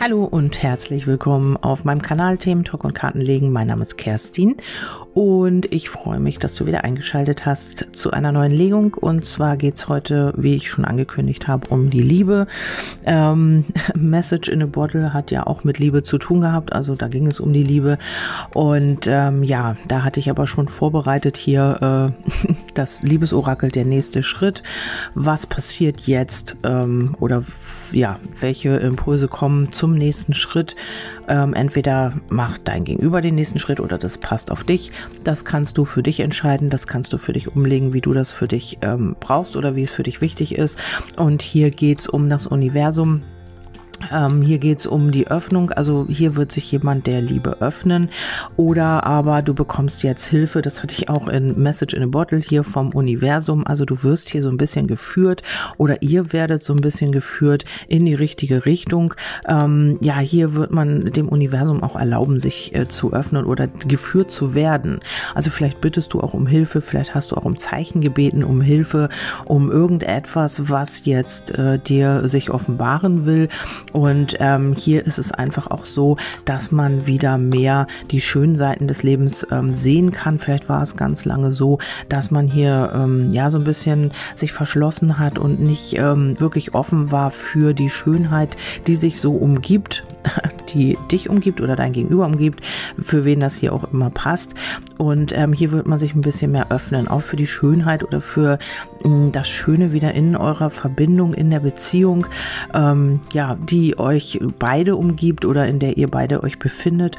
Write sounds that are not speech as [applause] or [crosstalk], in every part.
Hallo und herzlich willkommen auf meinem Kanal Themen Talk und Karten legen. Mein Name ist Kerstin und ich freue mich, dass du wieder eingeschaltet hast zu einer neuen Legung. Und zwar geht es heute, wie ich schon angekündigt habe, um die Liebe. Ähm, [laughs] Message in a Bottle hat ja auch mit Liebe zu tun gehabt, also da ging es um die Liebe. Und ähm, ja, da hatte ich aber schon vorbereitet hier äh, [laughs] das Liebesorakel, der nächste Schritt. Was passiert jetzt ähm, oder ja, welche Impulse kommen zum nächsten Schritt? Ähm, entweder macht dein Gegenüber den nächsten Schritt oder das passt auf dich. Das kannst du für dich entscheiden, das kannst du für dich umlegen, wie du das für dich ähm, brauchst oder wie es für dich wichtig ist. Und hier geht es um das Universum. Ähm, hier geht es um die Öffnung, also hier wird sich jemand der Liebe öffnen oder aber du bekommst jetzt Hilfe, das hatte ich auch in Message in a Bottle hier vom Universum, also du wirst hier so ein bisschen geführt oder ihr werdet so ein bisschen geführt in die richtige Richtung. Ähm, ja, hier wird man dem Universum auch erlauben, sich äh, zu öffnen oder geführt zu werden. Also vielleicht bittest du auch um Hilfe, vielleicht hast du auch um Zeichen gebeten, um Hilfe, um irgendetwas, was jetzt äh, dir sich offenbaren will und ähm, hier ist es einfach auch so, dass man wieder mehr die schönen Seiten des Lebens ähm, sehen kann. Vielleicht war es ganz lange so, dass man hier ähm, ja so ein bisschen sich verschlossen hat und nicht ähm, wirklich offen war für die Schönheit, die sich so umgibt, [laughs] die dich umgibt oder dein Gegenüber umgibt, für wen das hier auch immer passt. Und ähm, hier wird man sich ein bisschen mehr öffnen, auch für die Schönheit oder für ähm, das Schöne wieder in eurer Verbindung, in der Beziehung, ähm, ja, die euch beide umgibt oder in der ihr beide euch befindet.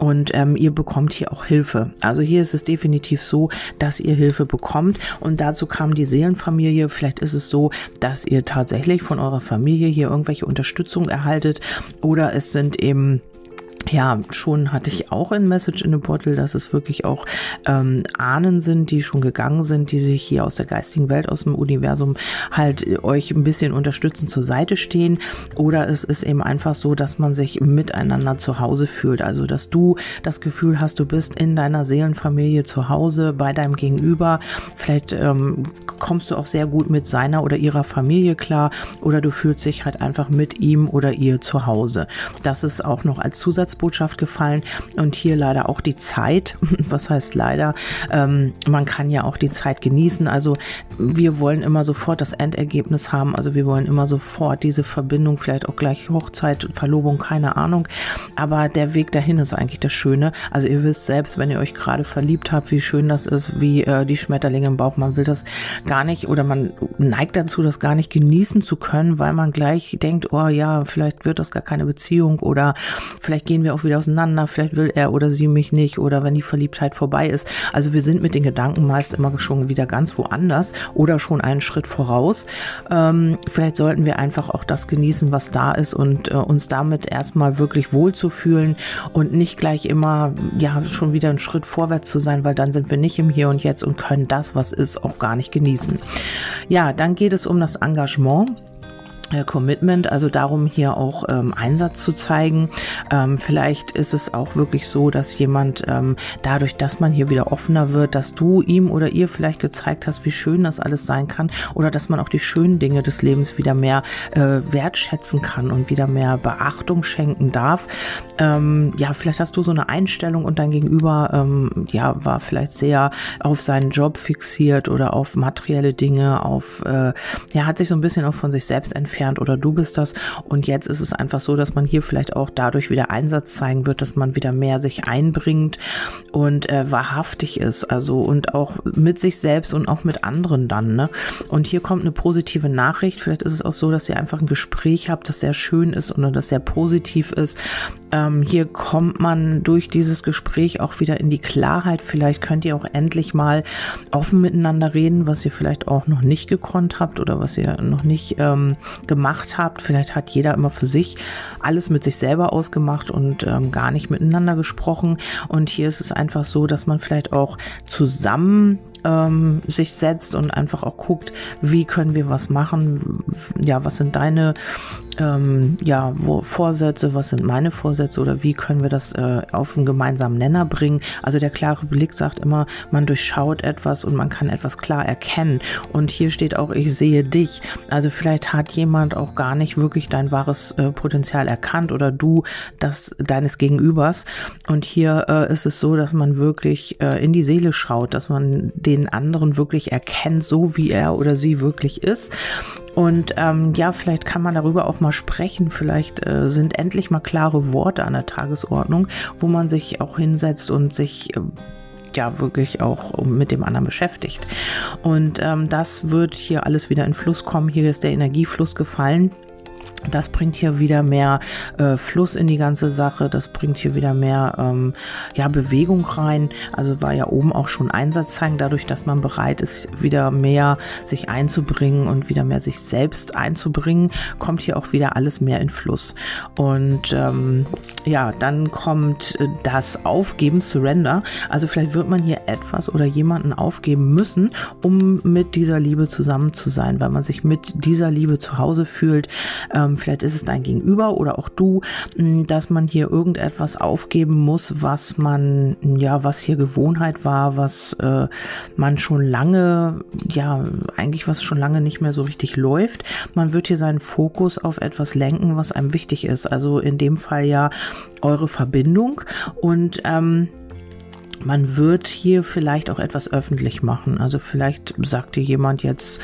Und ähm, ihr bekommt hier auch Hilfe. Also hier ist es definitiv so, dass ihr Hilfe bekommt. Und dazu kam die Seelenfamilie. Vielleicht ist es so, dass ihr tatsächlich von eurer Familie hier irgendwelche Unterstützung erhaltet. Oder es sind eben ja, schon hatte ich auch in Message in a Bottle, dass es wirklich auch ähm, Ahnen sind, die schon gegangen sind, die sich hier aus der geistigen Welt, aus dem Universum halt äh, euch ein bisschen unterstützen, zur Seite stehen. Oder es ist eben einfach so, dass man sich miteinander zu Hause fühlt. Also, dass du das Gefühl hast, du bist in deiner Seelenfamilie zu Hause, bei deinem Gegenüber. Vielleicht ähm, kommst du auch sehr gut mit seiner oder ihrer Familie klar. Oder du fühlst dich halt einfach mit ihm oder ihr zu Hause. Das ist auch noch als Zusatz Zusatzbotschaft gefallen und hier leider auch die Zeit. [laughs] Was heißt leider? Ähm, man kann ja auch die Zeit genießen. Also wir wollen immer sofort das Endergebnis haben. Also wir wollen immer sofort diese Verbindung, vielleicht auch gleich Hochzeit, Verlobung, keine Ahnung. Aber der Weg dahin ist eigentlich das Schöne. Also ihr wisst selbst, wenn ihr euch gerade verliebt habt, wie schön das ist, wie äh, die Schmetterlinge im Bauch. Man will das gar nicht oder man neigt dazu, das gar nicht genießen zu können, weil man gleich denkt, oh ja, vielleicht wird das gar keine Beziehung oder vielleicht gehen gehen wir auch wieder auseinander, vielleicht will er oder sie mich nicht oder wenn die Verliebtheit vorbei ist. Also wir sind mit den Gedanken meist immer schon wieder ganz woanders oder schon einen Schritt voraus. Ähm, vielleicht sollten wir einfach auch das genießen, was da ist und äh, uns damit erstmal wirklich wohlzufühlen und nicht gleich immer ja schon wieder einen Schritt vorwärts zu sein, weil dann sind wir nicht im Hier und Jetzt und können das, was ist, auch gar nicht genießen. Ja, dann geht es um das Engagement. Äh, Commitment, also darum hier auch ähm, Einsatz zu zeigen. Ähm, vielleicht ist es auch wirklich so, dass jemand ähm, dadurch, dass man hier wieder offener wird, dass du ihm oder ihr vielleicht gezeigt hast, wie schön das alles sein kann oder dass man auch die schönen Dinge des Lebens wieder mehr äh, wertschätzen kann und wieder mehr Beachtung schenken darf. Ähm, ja, vielleicht hast du so eine Einstellung und dein Gegenüber ähm, ja war vielleicht sehr auf seinen Job fixiert oder auf materielle Dinge, auf äh, ja hat sich so ein bisschen auch von sich selbst entfernt entfernt oder du bist das. Und jetzt ist es einfach so, dass man hier vielleicht auch dadurch wieder Einsatz zeigen wird, dass man wieder mehr sich einbringt und äh, wahrhaftig ist. Also und auch mit sich selbst und auch mit anderen dann. Ne? Und hier kommt eine positive Nachricht. Vielleicht ist es auch so, dass ihr einfach ein Gespräch habt, das sehr schön ist oder das sehr positiv ist. Ähm, hier kommt man durch dieses Gespräch auch wieder in die Klarheit. Vielleicht könnt ihr auch endlich mal offen miteinander reden, was ihr vielleicht auch noch nicht gekonnt habt oder was ihr noch nicht ähm, gemacht habt. Vielleicht hat jeder immer für sich alles mit sich selber ausgemacht und ähm, gar nicht miteinander gesprochen. Und hier ist es einfach so, dass man vielleicht auch zusammen ähm, sich setzt und einfach auch guckt, wie können wir was machen, ja, was sind deine ähm, ja, wo, Vorsätze, was sind meine Vorsätze oder wie können wir das äh, auf einen gemeinsamen Nenner bringen. Also der klare Blick sagt immer, man durchschaut etwas und man kann etwas klar erkennen. Und hier steht auch, ich sehe dich. Also vielleicht hat jemand auch gar nicht wirklich dein wahres äh, Potenzial erkannt oder du das deines Gegenübers. Und hier äh, ist es so, dass man wirklich äh, in die Seele schaut, dass man den anderen wirklich erkennt, so wie er oder sie wirklich ist und ähm, ja, vielleicht kann man darüber auch mal sprechen. Vielleicht äh, sind endlich mal klare Worte an der Tagesordnung, wo man sich auch hinsetzt und sich äh, ja wirklich auch mit dem anderen beschäftigt. Und ähm, das wird hier alles wieder in Fluss kommen. Hier ist der Energiefluss gefallen. Das bringt hier wieder mehr äh, Fluss in die ganze Sache. Das bringt hier wieder mehr ähm, ja, Bewegung rein. Also war ja oben auch schon Einsatz zeigen, dadurch, dass man bereit ist, wieder mehr sich einzubringen und wieder mehr sich selbst einzubringen, kommt hier auch wieder alles mehr in Fluss. Und ähm, ja, dann kommt das Aufgeben, Surrender. Also vielleicht wird man hier etwas oder jemanden aufgeben müssen, um mit dieser Liebe zusammen zu sein, weil man sich mit dieser Liebe zu Hause fühlt. Ähm, ähm, vielleicht ist es dein Gegenüber oder auch du, dass man hier irgendetwas aufgeben muss, was man, ja, was hier Gewohnheit war, was äh, man schon lange, ja, eigentlich was schon lange nicht mehr so richtig läuft. Man wird hier seinen Fokus auf etwas lenken, was einem wichtig ist. Also in dem Fall ja eure Verbindung und ähm, man wird hier vielleicht auch etwas öffentlich machen. Also vielleicht sagt dir jemand jetzt,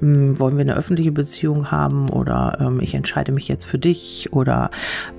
hm, wollen wir eine öffentliche Beziehung haben oder ähm, ich entscheide mich jetzt für dich oder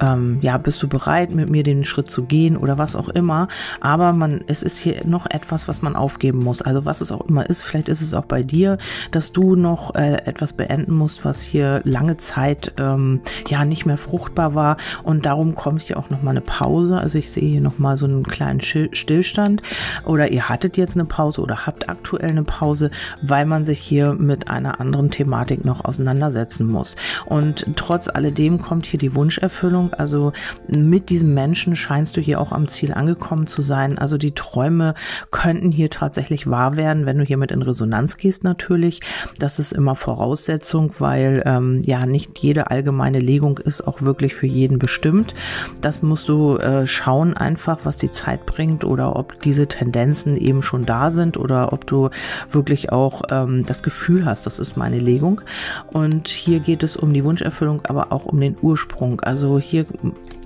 ähm, ja, bist du bereit, mit mir den Schritt zu gehen oder was auch immer. Aber man, es ist hier noch etwas, was man aufgeben muss. Also was es auch immer ist, vielleicht ist es auch bei dir, dass du noch äh, etwas beenden musst, was hier lange Zeit ähm, ja nicht mehr fruchtbar war. Und darum kommt hier auch nochmal eine Pause. Also ich sehe hier nochmal so einen kleinen Stillstand Stillstand oder ihr hattet jetzt eine Pause oder habt aktuell eine Pause, weil man sich hier mit einer anderen Thematik noch auseinandersetzen muss. Und trotz alledem kommt hier die Wunscherfüllung. Also mit diesem Menschen scheinst du hier auch am Ziel angekommen zu sein. Also die Träume könnten hier tatsächlich wahr werden, wenn du hier mit in Resonanz gehst natürlich. Das ist immer Voraussetzung, weil ähm, ja nicht jede allgemeine Legung ist auch wirklich für jeden bestimmt. Das musst du äh, schauen einfach, was die Zeit bringt oder ob ob diese Tendenzen eben schon da sind oder ob du wirklich auch ähm, das Gefühl hast, das ist meine Legung. Und hier geht es um die Wunscherfüllung, aber auch um den Ursprung. Also hier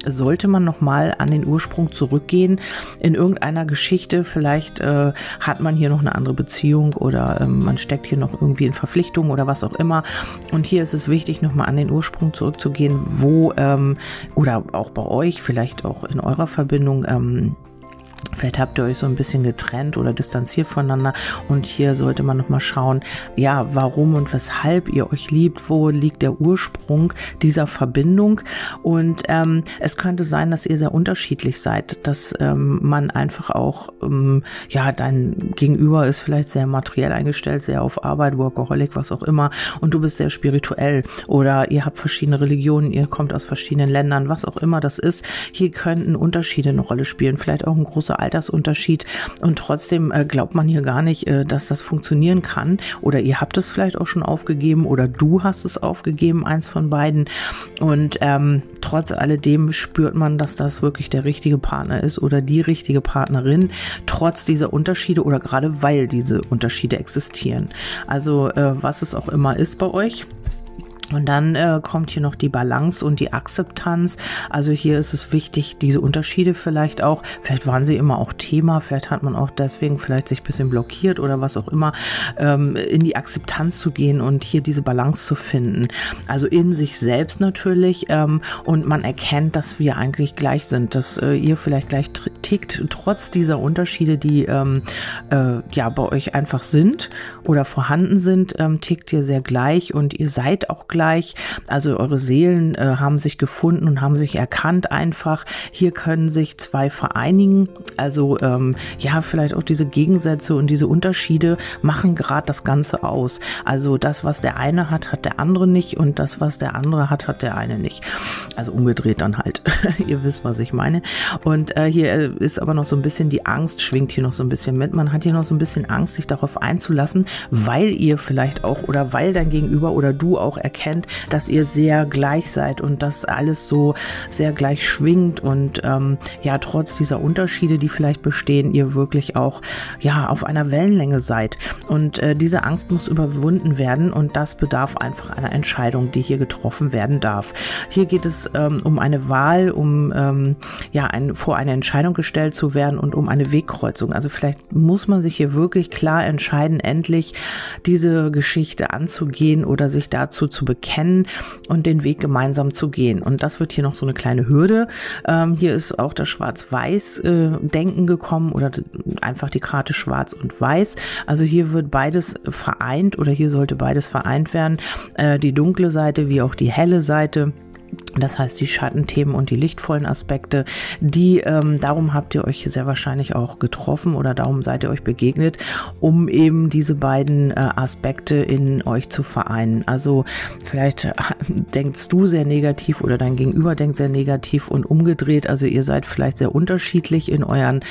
sollte man nochmal an den Ursprung zurückgehen in irgendeiner Geschichte. Vielleicht äh, hat man hier noch eine andere Beziehung oder ähm, man steckt hier noch irgendwie in Verpflichtungen oder was auch immer. Und hier ist es wichtig, nochmal an den Ursprung zurückzugehen, wo ähm, oder auch bei euch, vielleicht auch in eurer Verbindung, ähm, Vielleicht habt ihr euch so ein bisschen getrennt oder distanziert voneinander. Und hier sollte man nochmal schauen, ja, warum und weshalb ihr euch liebt, wo liegt der Ursprung dieser Verbindung? Und ähm, es könnte sein, dass ihr sehr unterschiedlich seid, dass ähm, man einfach auch, ähm, ja, dein Gegenüber ist vielleicht sehr materiell eingestellt, sehr auf Arbeit, Workaholic, was auch immer. Und du bist sehr spirituell. Oder ihr habt verschiedene Religionen, ihr kommt aus verschiedenen Ländern, was auch immer das ist. Hier könnten Unterschiede eine Rolle spielen, vielleicht auch ein großer Altersunterschied und trotzdem äh, glaubt man hier gar nicht, äh, dass das funktionieren kann. Oder ihr habt es vielleicht auch schon aufgegeben oder du hast es aufgegeben, eins von beiden. Und ähm, trotz alledem spürt man, dass das wirklich der richtige Partner ist oder die richtige Partnerin, trotz dieser Unterschiede oder gerade weil diese Unterschiede existieren. Also äh, was es auch immer ist bei euch. Und dann äh, kommt hier noch die Balance und die Akzeptanz. Also hier ist es wichtig, diese Unterschiede vielleicht auch, vielleicht waren sie immer auch Thema, vielleicht hat man auch deswegen vielleicht sich ein bisschen blockiert oder was auch immer, ähm, in die Akzeptanz zu gehen und hier diese Balance zu finden. Also in sich selbst natürlich ähm, und man erkennt, dass wir eigentlich gleich sind, dass äh, ihr vielleicht gleich tickt, trotz dieser Unterschiede, die ähm, äh, ja bei euch einfach sind oder vorhanden sind, ähm, tickt ihr sehr gleich und ihr seid auch gleich gleich. Also eure Seelen äh, haben sich gefunden und haben sich erkannt einfach. Hier können sich zwei vereinigen. Also ähm, ja, vielleicht auch diese Gegensätze und diese Unterschiede machen gerade das Ganze aus. Also das, was der eine hat, hat der andere nicht und das, was der andere hat, hat der eine nicht. Also umgedreht dann halt. [laughs] Ihr wisst, was ich meine. Und äh, hier äh, ist aber noch so ein bisschen die Angst, schwingt hier noch so ein bisschen mit. Man hat hier noch so ein bisschen Angst, sich darauf einzulassen, weil ihr vielleicht auch oder weil dein Gegenüber oder du auch erkennt, dass ihr sehr gleich seid und dass alles so sehr gleich schwingt und ähm, ja, trotz dieser Unterschiede, die vielleicht bestehen, ihr wirklich auch ja auf einer Wellenlänge seid. Und äh, diese Angst muss überwunden werden und das bedarf einfach einer Entscheidung, die hier getroffen werden darf. Hier geht es ähm, um eine Wahl, um ähm, ja ein, vor eine Entscheidung gestellt zu werden und um eine Wegkreuzung. Also vielleicht muss man sich hier wirklich klar entscheiden, endlich diese Geschichte anzugehen oder sich dazu zu bekennen und den Weg gemeinsam zu gehen. Und das wird hier noch so eine kleine Hürde. Ähm, hier ist auch das Schwarz-Weiß-Denken äh, gekommen oder einfach die Karte Schwarz und Weiß. Also hier wird beides vereint oder hier sollte beides vereint werden. Äh, die dunkle Seite wie auch die helle Seite. Das heißt, die Schattenthemen und die lichtvollen Aspekte, die, ähm, darum habt ihr euch sehr wahrscheinlich auch getroffen oder darum seid ihr euch begegnet, um eben diese beiden äh, Aspekte in euch zu vereinen. Also vielleicht äh, [laughs] denkst du sehr negativ oder dein Gegenüber denkt sehr negativ und umgedreht. Also ihr seid vielleicht sehr unterschiedlich in euren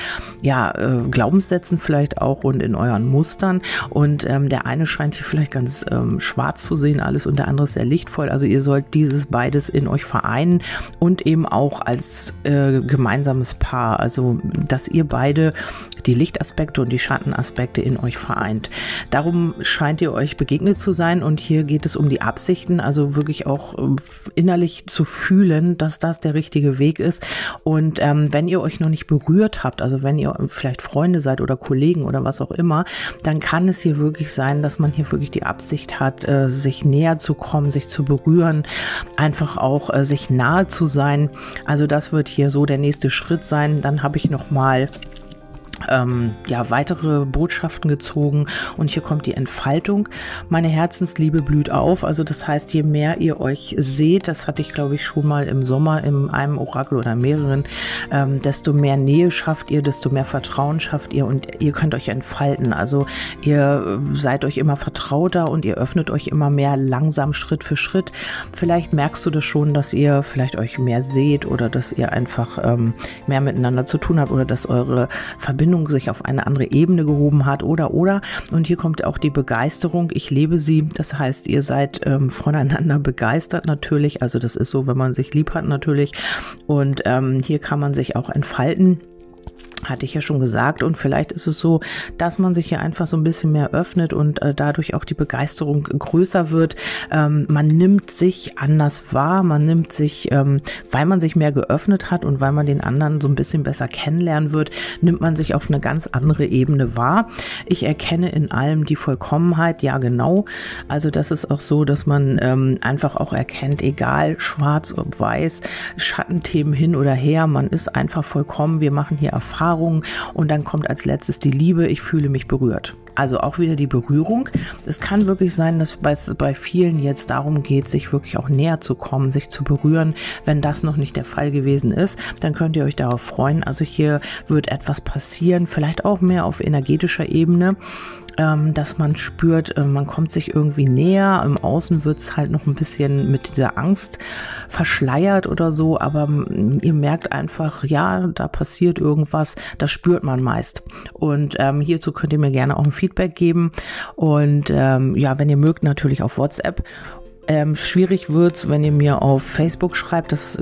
ja, äh, Glaubenssätzen vielleicht auch und in euren Mustern. Und ähm, der eine scheint hier vielleicht ganz ähm, schwarz zu sehen, alles und der andere ist sehr lichtvoll. Also ihr sollt dieses beides in euch vereinen und eben auch als äh, gemeinsames Paar. Also, dass ihr beide die Lichtaspekte und die Schattenaspekte in euch vereint. Darum scheint ihr euch begegnet zu sein und hier geht es um die Absichten, also wirklich auch äh, innerlich zu fühlen, dass das der richtige Weg ist. Und ähm, wenn ihr euch noch nicht berührt habt, also wenn ihr vielleicht Freunde seid oder Kollegen oder was auch immer, dann kann es hier wirklich sein, dass man hier wirklich die Absicht hat, äh, sich näher zu kommen, sich zu berühren, einfach auch äh, sich nahe zu sein. Also das wird hier so der nächste Schritt sein. Dann habe ich noch mal ähm, ja, weitere Botschaften gezogen und hier kommt die Entfaltung. Meine Herzensliebe blüht auf. Also das heißt, je mehr ihr euch seht, das hatte ich glaube ich schon mal im Sommer in einem Orakel oder mehreren, ähm, desto mehr Nähe schafft ihr, desto mehr Vertrauen schafft ihr und ihr könnt euch entfalten. Also ihr seid euch immer vertrauter und ihr öffnet euch immer mehr langsam Schritt für Schritt. Vielleicht merkst du das schon, dass ihr vielleicht euch mehr seht oder dass ihr einfach ähm, mehr miteinander zu tun habt oder dass eure Verbindung Verbindung sich auf eine andere Ebene gehoben hat oder oder. Und hier kommt auch die Begeisterung. Ich lebe sie. Das heißt, ihr seid ähm, voneinander begeistert natürlich. Also das ist so, wenn man sich lieb hat natürlich. Und ähm, hier kann man sich auch entfalten hatte ich ja schon gesagt. Und vielleicht ist es so, dass man sich hier einfach so ein bisschen mehr öffnet und äh, dadurch auch die Begeisterung größer wird. Ähm, man nimmt sich anders wahr, man nimmt sich, ähm, weil man sich mehr geöffnet hat und weil man den anderen so ein bisschen besser kennenlernen wird, nimmt man sich auf eine ganz andere Ebene wahr. Ich erkenne in allem die Vollkommenheit, ja genau. Also das ist auch so, dass man ähm, einfach auch erkennt, egal schwarz oder weiß, Schattenthemen hin oder her, man ist einfach vollkommen. Wir machen hier Erfahrungen Erfahrungen und dann kommt als letztes die Liebe, ich fühle mich berührt. Also auch wieder die Berührung. Es kann wirklich sein, dass es bei vielen jetzt darum geht, sich wirklich auch näher zu kommen, sich zu berühren. Wenn das noch nicht der Fall gewesen ist, dann könnt ihr euch darauf freuen. Also hier wird etwas passieren, vielleicht auch mehr auf energetischer Ebene dass man spürt, äh, man kommt sich irgendwie näher. Im Außen wird es halt noch ein bisschen mit dieser Angst verschleiert oder so, aber mm, ihr merkt einfach, ja, da passiert irgendwas, das spürt man meist. Und ähm, hierzu könnt ihr mir gerne auch ein Feedback geben. Und ähm, ja, wenn ihr mögt, natürlich auf WhatsApp. Ähm, schwierig wird's, wenn ihr mir auf Facebook schreibt. Das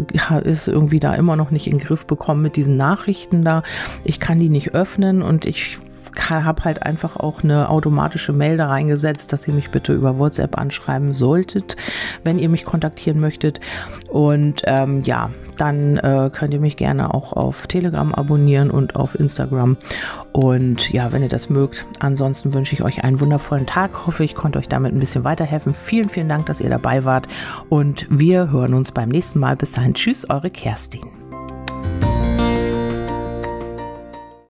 ist irgendwie da immer noch nicht in den Griff bekommen mit diesen Nachrichten da. Ich kann die nicht öffnen und ich habe halt einfach auch eine automatische Mail da reingesetzt, dass ihr mich bitte über WhatsApp anschreiben solltet, wenn ihr mich kontaktieren möchtet. Und ähm, ja, dann äh, könnt ihr mich gerne auch auf Telegram abonnieren und auf Instagram. Und ja, wenn ihr das mögt, ansonsten wünsche ich euch einen wundervollen Tag. Hoffe, ich konnte euch damit ein bisschen weiterhelfen. Vielen, vielen Dank, dass ihr dabei wart. Und wir hören uns beim nächsten Mal. Bis dahin, tschüss, eure Kerstin.